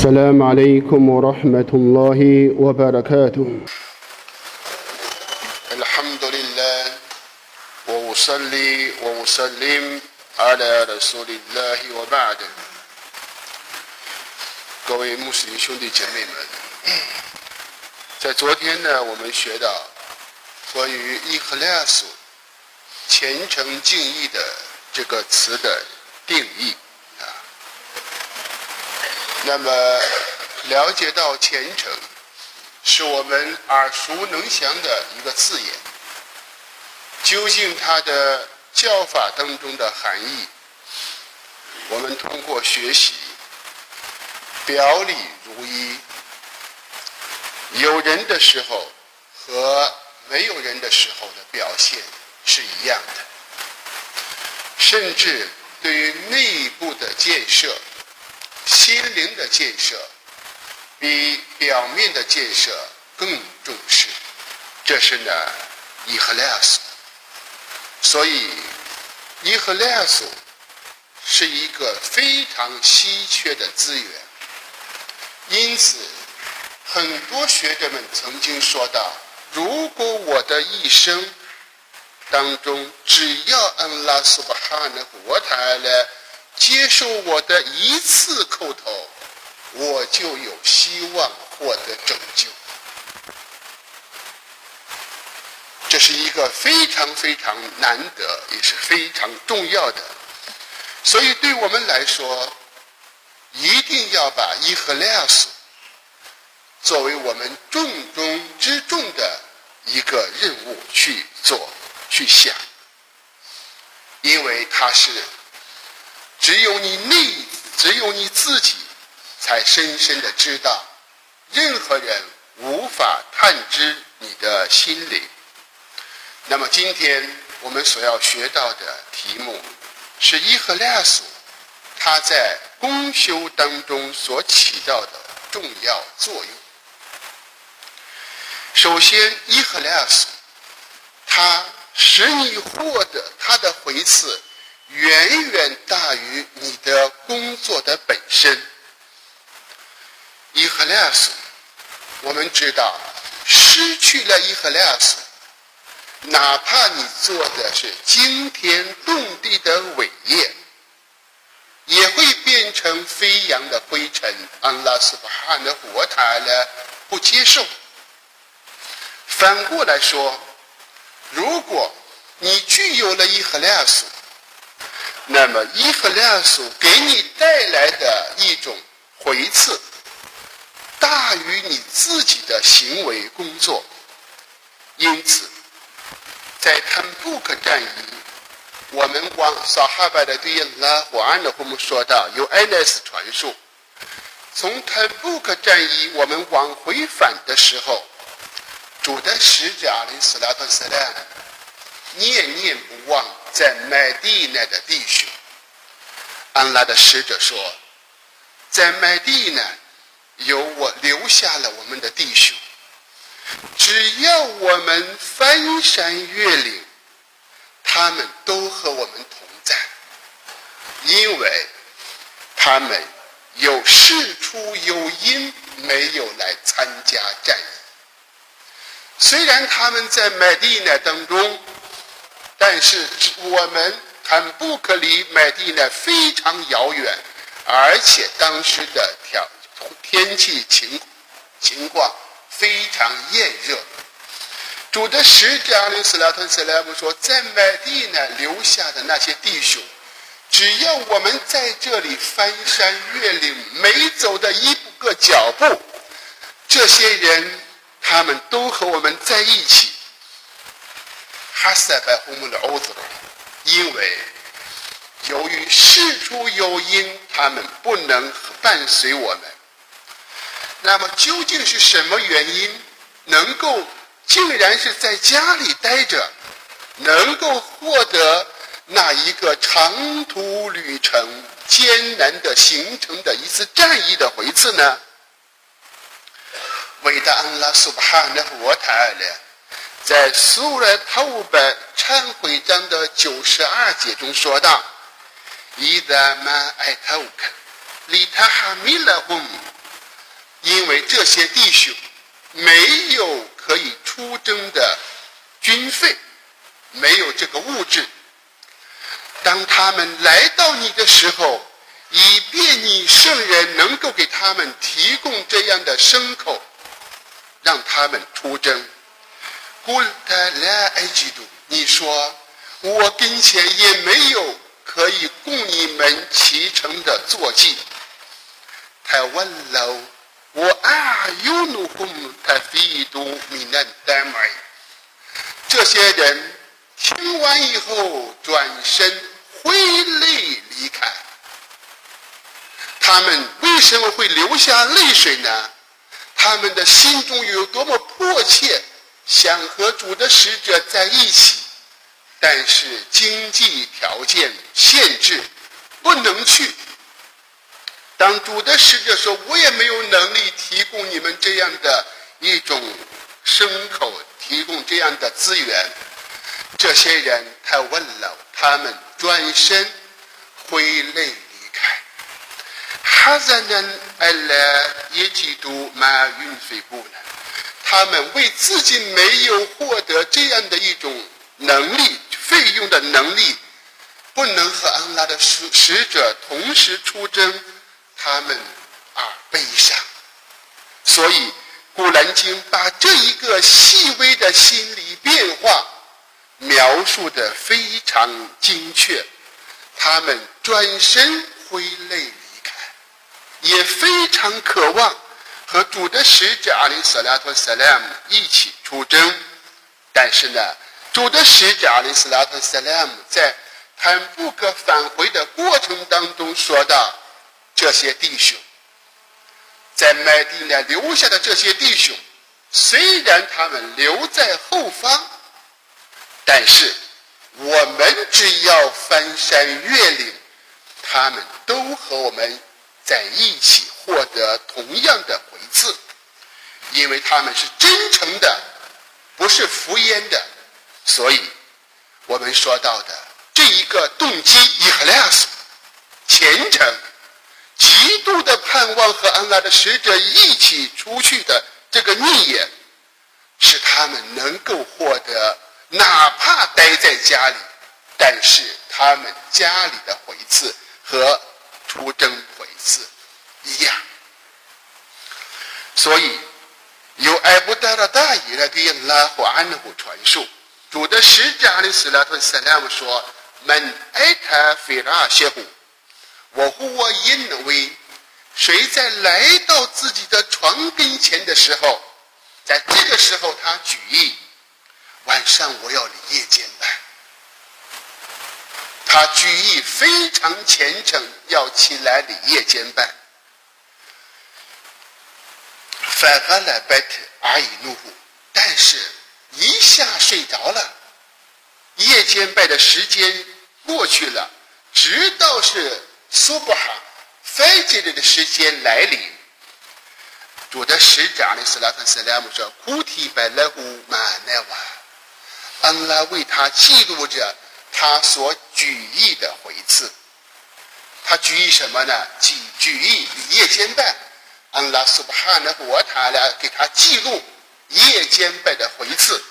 السلام عليكم ورحمة الله وبركاته الحمد لله وأصلي وأسلم على رسول الله وبعد 各位穆斯林兄弟姐妹们，在昨天呢，我们学到关于伊克拉斯虔诚敬意的这个词的定义啊。 那么了解到虔诚是我们耳熟能详的一个字眼，究竟它的教法当中的含义，我们通过学习表里如一，有人的时候和没有人的时候的表现是一样的，甚至对于内部的建设、心灵的建设，比表面的建设更重视。这是呢，伊赫莱斯。所以，伊赫莱斯是一个非常稀缺的资源。因此，很多学者们曾经说到：如果我的一生当中，只要安拉苏巴哈纳活塔来接受我的一次叩头，我就有希望获得拯救。这是一个非常非常难得，也是非常重要的。所以，对我们来说，一定要把伊赫莱斯作为我们重中之重的一个任务去做、去想，因为它是只有你内、只有你自己才深深的知道，任何人无法探知你的心灵。那么，今天我们所要学到的题目是伊赫莱斯，它在公修当中所起到的重要作用。首先，伊赫莱斯，它使你获得它的回赐，远远大于你的工作的本身。伊赫莱斯，我们知道，失去了伊赫莱斯。哪怕你做的是惊天动地的伟业，也会变成飞扬的灰尘。安拉斯巴哈的活塔呢不接受。反过来说，如果你具有了伊赫莱斯，那么伊赫莱斯给你带来的一种回赐，大于你自己的行为工作，因此。在坦布克战役，我们往撒哈巴的对应拉胡安的我们说到，有艾奈斯传述，从坦布克战役我们往回返的时候，主的使者阿里斯拉特斯兰念念不忘在麦地那的弟兄。安拉的使者说，在麦地呢，有我留下了我们的弟兄。只要我们翻山越岭，他们都和我们同在，因为他们有事出有因，没有来参加战役。虽然他们在麦地那当中，但是我们坦布克离麦地那非常遥远，而且当时的条天气情情况。非常炎热。主的使者阿里斯拉特斯莱姆说，在麦地呢留下的那些弟兄，只要我们在这里翻山越岭，每走的一步个脚步，这些人他们都和我们在一起。哈塞拜胡姆的欧子，因为由于事出有因，他们不能伴随我们。那么究竟是什么原因，能够竟然是在家里待着，能够获得那一个长途旅程艰难的形成的一次战役的回赐呢？伟大安拉苏巴哈纳沃塔尔在苏尔头版忏悔章的九十二节中说道：“伊达曼艾特乌克，里塔哈米勒姆。”为这些弟兄没有可以出征的军费，没有这个物质。当他们来到你的时候，以便你圣人能够给他们提供这样的牲口，让他们出征。古特来埃及度，你说我跟前也没有可以供你们启程的坐骑。台湾老，我啊有怒红他飞度米难丹麦。这些人听完以后转身挥泪离开。他们为什么会流下泪水呢？他们的心中有多么迫切！想和主的使者在一起，但是经济条件限制，不能去。当主的使者说：“我也没有能力提供你们这样的一种牲口，提供这样的资源。”这些人他问了，他们转身挥泪离开。哈在人而来也嫉妒马云飞步呢？他们为自己没有获得这样的一种能力、费用的能力，不能和安拉的使使者同时出征，他们而悲伤。所以《古兰经》把这一个细微的心理变化描述的非常精确。他们转身挥泪离开，也非常渴望。和主的使者阿里·斯拉托·萨拉姆一起出征，但是呢，主的使者阿里·斯拉托·萨拉姆在坦布克返回的过程当中说道：“这些弟兄在麦地那留下的这些弟兄，虽然他们留在后方，但是我们只要翻山越岭，他们都和我们在一起获得同样的。”回赐，因为他们是真诚的，不是敷衍的，所以我们说到的这一个动机伊赫莱斯虔诚，极度的盼望和安拉的使者一起出去的这个逆也，使他们能够获得，哪怕待在家里，但是他们家里的回赐和出征是一样。所以，由艾布达拉大伊来给拉胡安胡传述，主的使者阿里斯拉特萨拉姆说：“门艾塔菲拉谢胡，我呼我因为谁在来到自己的床跟前的时候，在这个时候他举意，晚上我要离夜间拜。他举意非常虔诚，要起来礼夜间拜。”反而来拜特而已怒呼，但是一下睡着了。夜间拜的时间过去了，直到是苏布哈飞节里的时间来临。主的使者阿里斯拉特斯莱姆说：“古提拜勒胡马奈瓦，恩拉为他记录着他所举意的回赐。他举意什么呢？举举意夜间拜。”安拉苏巴哈呢？我他俩给他记录夜间拜的回赐。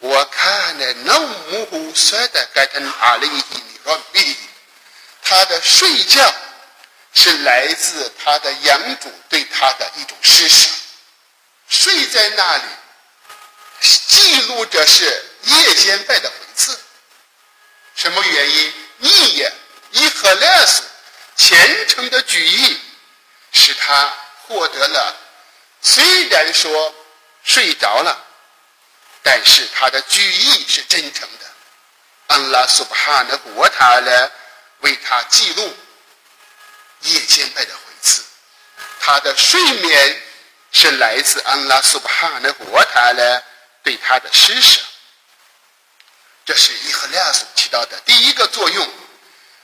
我看呢，那母虎摔的该他阿里伊说比他的睡觉是来自他的养主对他的一种施舍。睡在那里，记录着是夜间拜的回赐。什么原因？逆也以赫莱斯虔诚的举意，使他。获得了，虽然说睡着了，但是他的举意是真诚的。安拉苏巴哈的国塔呢，为他记录夜间拜的回赐。他的睡眠是来自安拉苏巴哈的国塔呢对他的施舍。这是伊赫利亚所起到的第一个作用，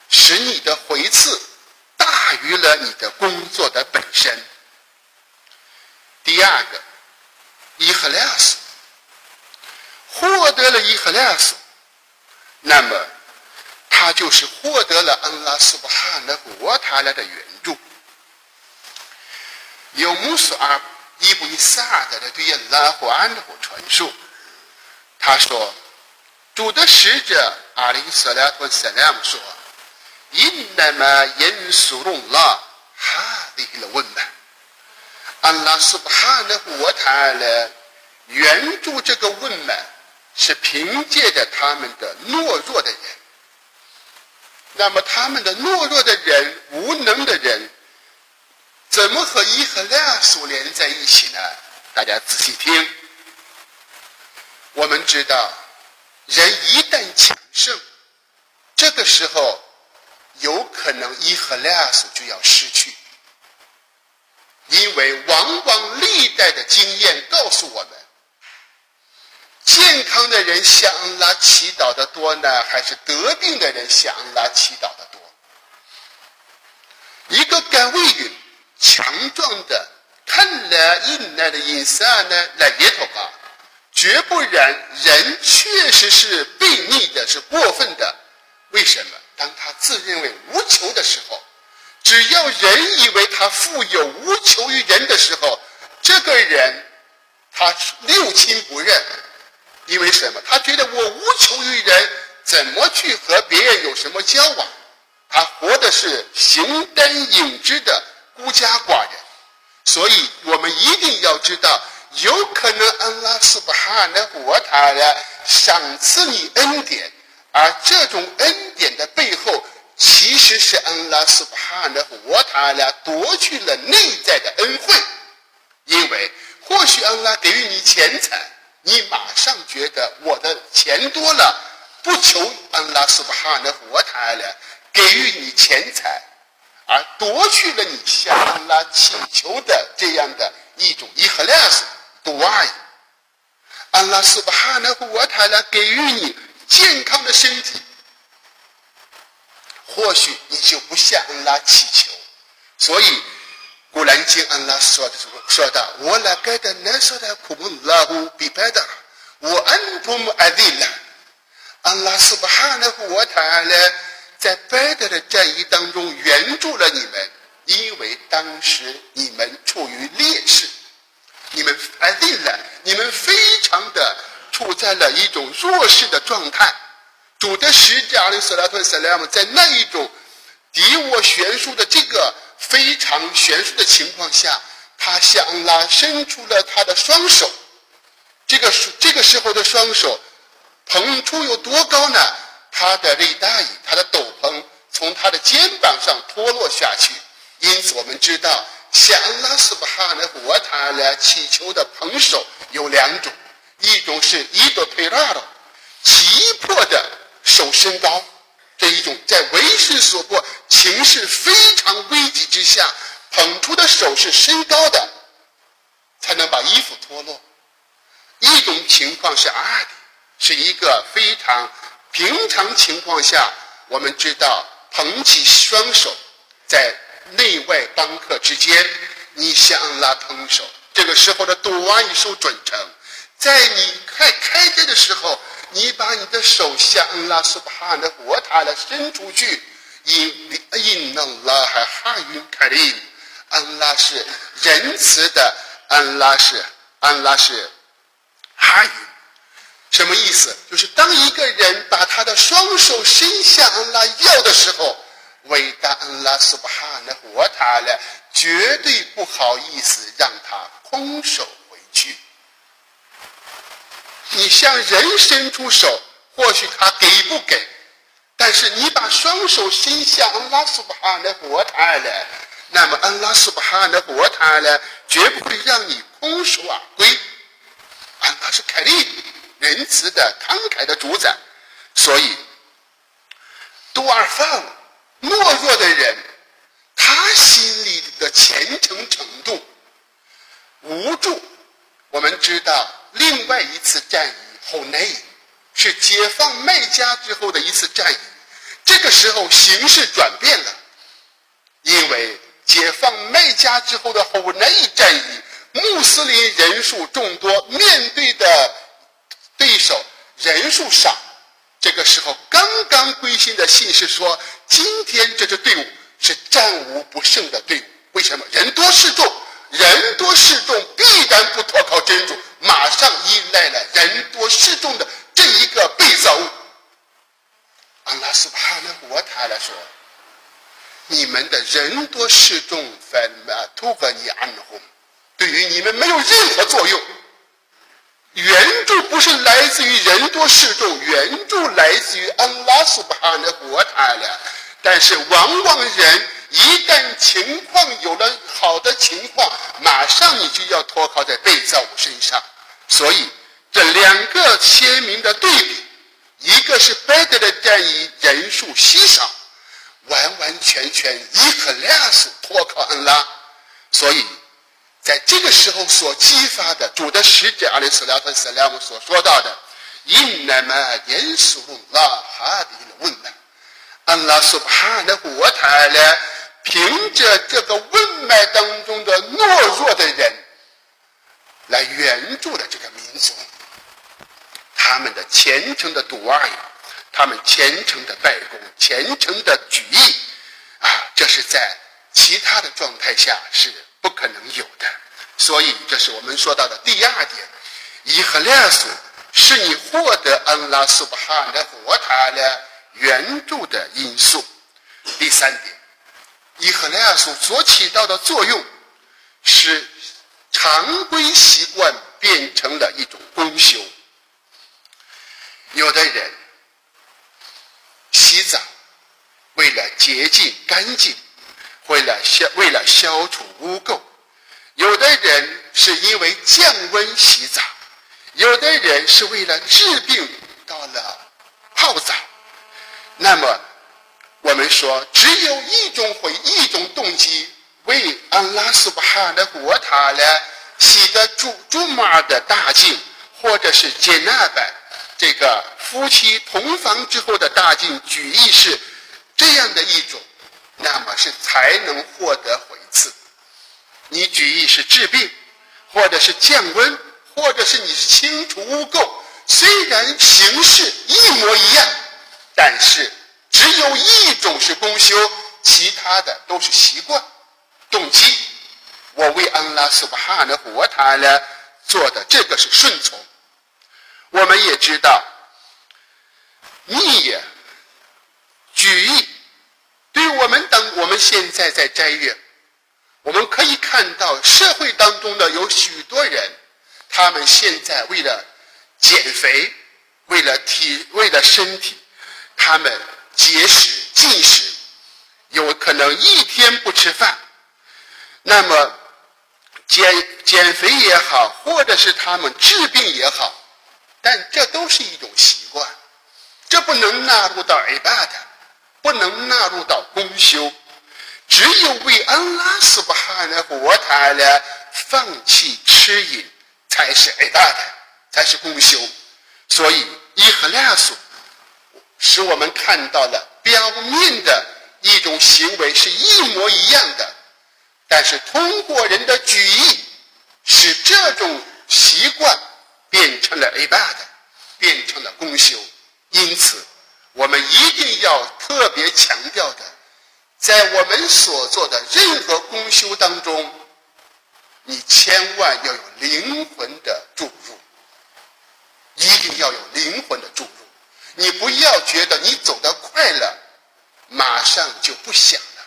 使你的回赐大于了你的工作的本身。第二个，伊赫利亚斯获得了伊赫利亚斯，那么他就是获得了恩拉斯巴哈的国塔来的援助。有穆斯尔伊布伊萨尔的对拉胡安的传述，他说：“主的使者阿里斯拉托塞拉姆说，因那么因苏隆拉哈的了问嘛，安拉苏巴哈的活他了，援助这个问嘛，是凭借着他们的懦弱的人。那么他们的懦弱的人、无能的人。”怎么和伊和拉所连在一起呢？大家仔细听。我们知道，人一旦强盛，这个时候有可能一和两所就要失去，因为往往历代的经验告诉我们，健康的人向拉祈祷的多呢，还是得病的人向拉祈祷的多？一个甘位云。强壮的看来硬来的隐色呢来接头啊，绝不然，人确实是悖逆的，是过分的。为什么？当他自认为无求的时候，只要人以为他富有无求于人的时候，这个人他六亲不认，因为什么？他觉得我无求于人，怎么去和别人有什么交往？他活的是形单影只的。孤家寡人，所以我们一定要知道，有可能安拉斯巴哈那活他的赏赐你恩典，而这种恩典的背后，其实是安拉斯巴哈的活他的夺去了内在的恩惠。因为或许安拉给予你钱财，你马上觉得我的钱多了，不求安拉斯巴哈的活他的给予你钱财。而夺去了你向安拉祈求的这样的一种伊赫拉斯多爱，安拉斯巴哈纳胡瓦塔拉给予你健康的身体，或许你就不向安拉祈求。所以古兰经安拉说的说说到：“我来盖的难说的苦闷拉胡比白的，我安图姆阿迪拉，安拉斯巴哈纳胡瓦塔拉。”在拜德的战役当中援助了你们，因为当时你们处于劣势，你们哎对了，你们非常的处在了一种弱势的状态。主的使者阿里斯拉特塞莱姆在那一种敌我悬殊的这个非常悬殊的情况下，他向拉伸出了他的双手。这个这个时候的双手捧出有多高呢？他的内大衣，他的斗篷从他的肩膀上脱落下去，因此我们知道，向拉斯巴哈的活他来祈求的捧手有两种，一种是伊多佩拉的急迫的手伸高，这一种在为时所迫、情势非常危急之下捧出的手是伸高的，才能把衣服脱落；一种情况是阿迪，是一个非常。平常情况下，我们知道捧起双手，在内外帮客之间，你向拉捧手，这个时候的多阿一手准成，在你开开斋的时候，你把你的手向拉苏巴哈的活塔来伸出去，因因能拉还哈云开林，安拉是仁慈的，安拉是安拉是哈云。什么意思？就是当一个人把他的双手伸向安拉要的时候，伟大安拉苏巴哈的活他了，绝对不好意思让他空手回去。你向人伸出手，或许他给不给，但是你把双手伸向安拉苏巴哈的活他了，那么安拉苏巴哈的活他了，绝不会让你空手而归。安拉是凯利。仁慈的、慷慨的主宰，所以多尔范懦弱的人，他心里的虔诚程度无助。我们知道，另外一次战役后内是解放麦加之后的一次战役，这个时候形势转变了，因为解放麦加之后的后内战役，穆斯林人数众多，面对的。对手人数少，这个时候刚刚归心的信是说，今天这支队伍是战无不胜的队伍。为什么？人多势众，人多势众，必然不脱靠真主，马上依赖了人多势众的这一个被造物。安拉苏巴纳国他来说，你们的人多势众，反嘛图个你安红，对于你们没有任何作用。援助不是来自于人多势众，援助来自于安拉苏巴纳国他了。但是往往人一旦情况有了好的情况，马上你就要托靠在被造物身上。所以这两个鲜明的对比，一个是拜德的战役人数稀少，完完全全伊克拉斯托靠安拉。所以在这个时候所激发的主的使者阿里斯拉特斯拉姆所说到的“因那么严肃拉哈迪的问难”。安拉苏巴哈的国台呢，凭着这个问脉当中的懦弱的人，来援助了这个民族。他们的虔诚的独爱，他们虔诚的拜功，虔诚的举义，啊，这是在其他的状态下是不可能有的。所以，这是我们说到的第二点：伊赫列斯是你获得安拉苏巴哈的佛塔的。援助的因素。第三点，伊赫莱尔所所起到的作用，使常规习惯变成了一种功修。有的人洗澡为了洁净干净，为了消为了消除污垢；有的人是因为降温洗澡；有的人是为了治病到了泡澡。那么，我们说，只有一种会一种动机为安拉苏巴哈的国塔呢洗的珠珠马的大净，或者是接纳版这个夫妻同房之后的大净举意是这样的一种，那么是才能获得回赐。你举义是治病，或者是降温，或者是你是清除污垢，虽然形式一模一样。但是只有一种是公修，其他的都是习惯、动机。我为安拉苏巴哈的活他呢做的这个是顺从。我们也知道，逆举义，对我们等我们现在在斋月，我们可以看到社会当中的有许多人，他们现在为了减肥，为了体，为了身体。他们节食禁食，有可能一天不吃饭。那么减减肥也好，或者是他们治病也好，但这都是一种习惯，这不能纳入到 ibad，不能纳入到公修。只有为安拉斯巴哈的活他呢，放弃吃饮，才是 ibad，才是公修。所以伊赫拉苏。使我们看到了表面的一种行为是一模一样的，但是通过人的举意，使这种习惯变成了 a b a d 变成了公修。因此，我们一定要特别强调的，在我们所做的任何公修当中，你千万要有灵魂的注入，一定要有灵魂的注入。你不要觉得你走得快了，马上就不想了。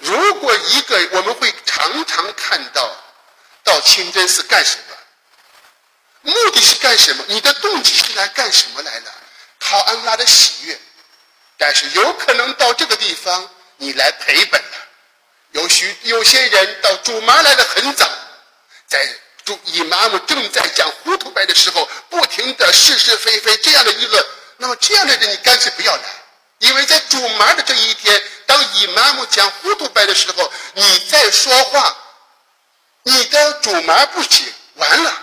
如果一个我们会常常看到，到清真寺干什么？目的是干什么？你的动机是来干什么来了？讨安拉的喜悦。但是有可能到这个地方，你来赔本了。有许有些人到主妈来的很早，在。主伊玛目正在讲糊涂白的时候，不停的是是非非这样的议论，那么这样的人你干脆不要来，因为在主麻的这一天，当伊玛目讲糊涂白的时候，你在说话，你的主麻不行，完了，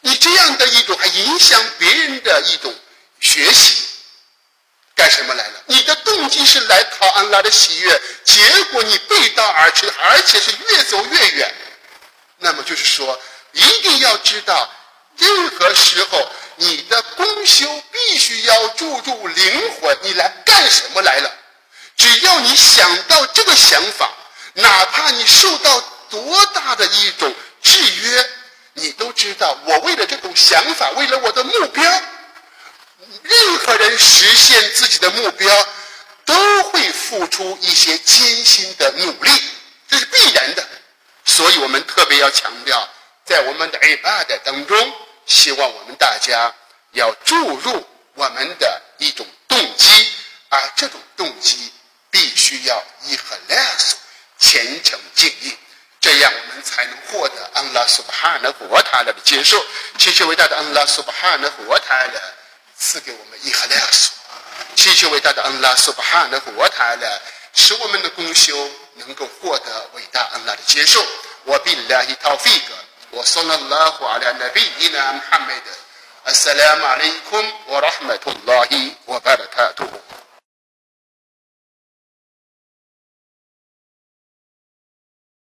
你这样的一种还影响别人的一种学习，干什么来了？你的动机是来讨安拉的喜悦，结果你背道而驰，而且是越走越远。那么就是说，一定要知道，任何时候你的公修必须要注入灵魂。你来干什么来了？只要你想到这个想法，哪怕你受到多大的一种制约，你都知道，我为了这种想法，为了我的目标，任何人实现自己的目标，都会付出一些艰辛的努力，这是必然的。所以我们特别要强调，在我们的 A 班的当中，希望我们大家要注入我们的一种动机，而这种动机必须要以 ikhlas 虔诚敬意，这样我们才能获得安拉苏巴哈纳和他的接受。祈求伟大的安拉苏巴哈纳和他的赐给我们伊哈莱苏，谢谢伟大的恩拉苏巴哈的活塔勒，使我们的功修能够获得伟大恩拉的接受。我比拉伊塔费格，我送了拉胡阿拉那比伊拉穆罕默德，阿萨拉马林库姆，我拉哈麦托拉伊，我巴勒塔托。